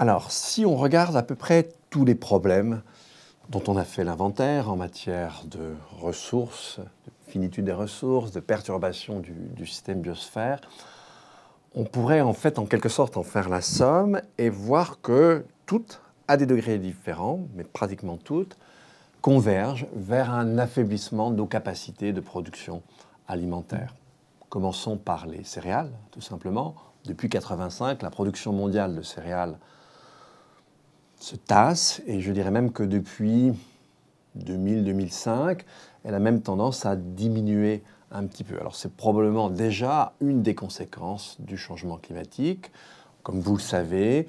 Alors, si on regarde à peu près tous les problèmes dont on a fait l'inventaire en matière de ressources, de finitude des ressources, de perturbation du, système biosphère, on pourrait en fait en quelque sorte en faire la somme et voir que toutes, à des degrés différents, mais pratiquement toutes, convergent vers un affaiblissement de nos capacités de production alimentaire. Commençons par les céréales, tout simplement. Depuis 1985, la production mondiale de céréales se tasse, et je dirais même que depuis 2000-2005, elle a même tendance à diminuer un petit peu. Alors c'est probablement déjà une des conséquences du changement climatique. Comme vous le savez,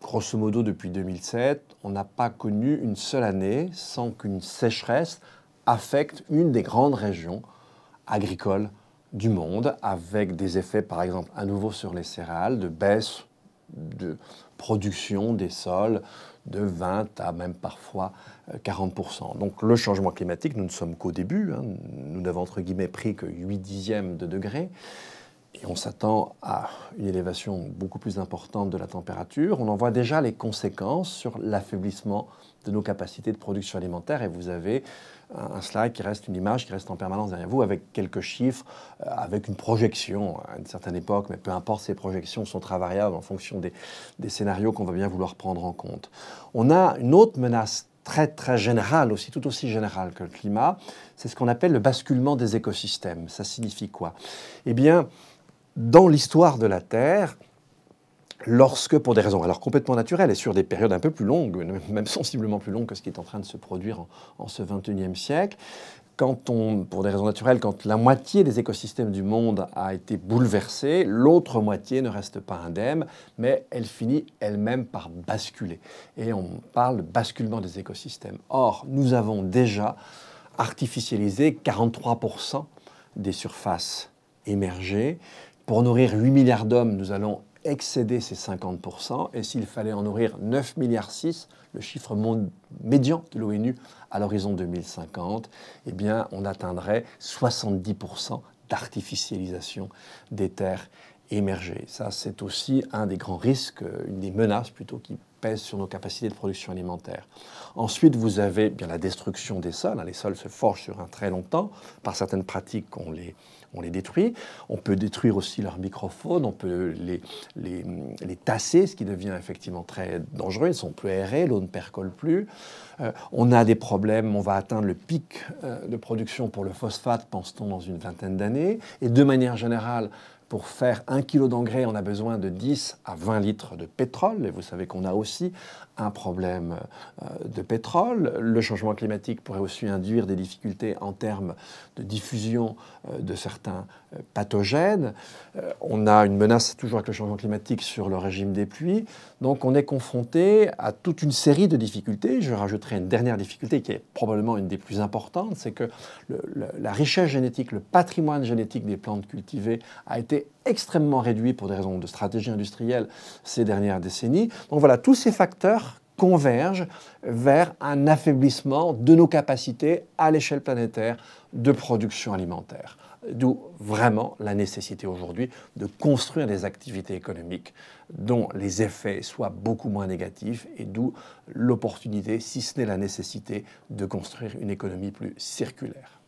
grosso modo depuis 2007, on n'a pas connu une seule année sans qu'une sécheresse affecte une des grandes régions agricoles du monde, avec des effets par exemple à nouveau sur les céréales, de baisse de production des sols de 20 à même parfois 40%. Euh, Donc le changement climatique, nous ne sommes qu'au début, hein. nous n'avons entre guillemets pris que 8 dixièmes de degré, et on s'attend à une élévation beaucoup plus importante de la température. On en voit déjà les conséquences sur l'affaiblissement de nos capacités de production alimentaire, et vous avez un slide qui reste une image qui reste en permanence derrière vous avec quelques chiffres, euh, avec une projection à une certaine époque, mais peu importe, ces projections sont très variables en fonction des scénarios qu'on va bien vouloir prendre en compte. On a une autre menace très très générale aussi, tout aussi générale que le climat, c'est ce qu'on appelle le basculement des écosystèmes. Ça signifie quoi? Eh bien, dans l'histoire de la Terre, lorsque, pour des raisons alors complètement naturelles et sur des périodes un peu plus longues, même sensiblement plus longues que ce qui est en train de se produire en, ce 21e siècle, quand on, pour des raisons naturelles, quand la moitié des écosystèmes du monde a été bouleversée, l'autre moitié ne reste pas indemne, mais elle finit elle-même par basculer. Et on parle de basculement des écosystèmes. Or, nous avons déjà artificialisé 43% des surfaces émergées. Pour nourrir 8 milliards d'hommes, nous allons excéder ces 50%, et s'il fallait en nourrir 9 milliards 6, le chiffre médian de l'ONU à l'horizon 2050, eh bien, on atteindrait 70% d'artificialisation des terres émergées. Ça, c'est aussi un des grands risques, une des menaces plutôt qui sur nos capacités de production alimentaire. Ensuite, vous avez bien la destruction des sols. Les sols se forgent sur un très long temps. Par certaines pratiques, on les, on les détruit. On peut détruire aussi leur microfaune, on peut les, les, les, tasser, ce qui devient effectivement très dangereux. Ils ne sont plus aérés, l'eau ne percole plus. Euh, on a des problèmes, on va atteindre le pic euh, de production pour le phosphate, pense-t-on, dans une vingtaine d'années. Et de manière générale, pour faire un kilo d'engrais, on a besoin de 10 à 20 litres de pétrole. Et vous savez qu'on a aussi un problème euh, de pétrole. Le changement climatique pourrait aussi induire des difficultés en termes de diffusion euh, de certains euh, pathogènes. On a une menace toujours avec le changement climatique sur le régime des pluies. Donc on est confronté à toute une série de difficultés. Je rajouterai une dernière difficulté qui est probablement une des plus importantes, c'est que la richesse génétique, le patrimoine génétique des plantes cultivées a extrêmement réduit pour des raisons de stratégie industrielle ces dernières décennies. Donc voilà, tous ces facteurs convergent vers un affaiblissement de nos capacités à l'échelle planétaire de production alimentaire. D'où vraiment la nécessité aujourd'hui de construire des activités économiques dont les effets soient beaucoup moins négatifs et d'où l'opportunité, si ce n'est la nécessité, de construire une économie plus circulaire.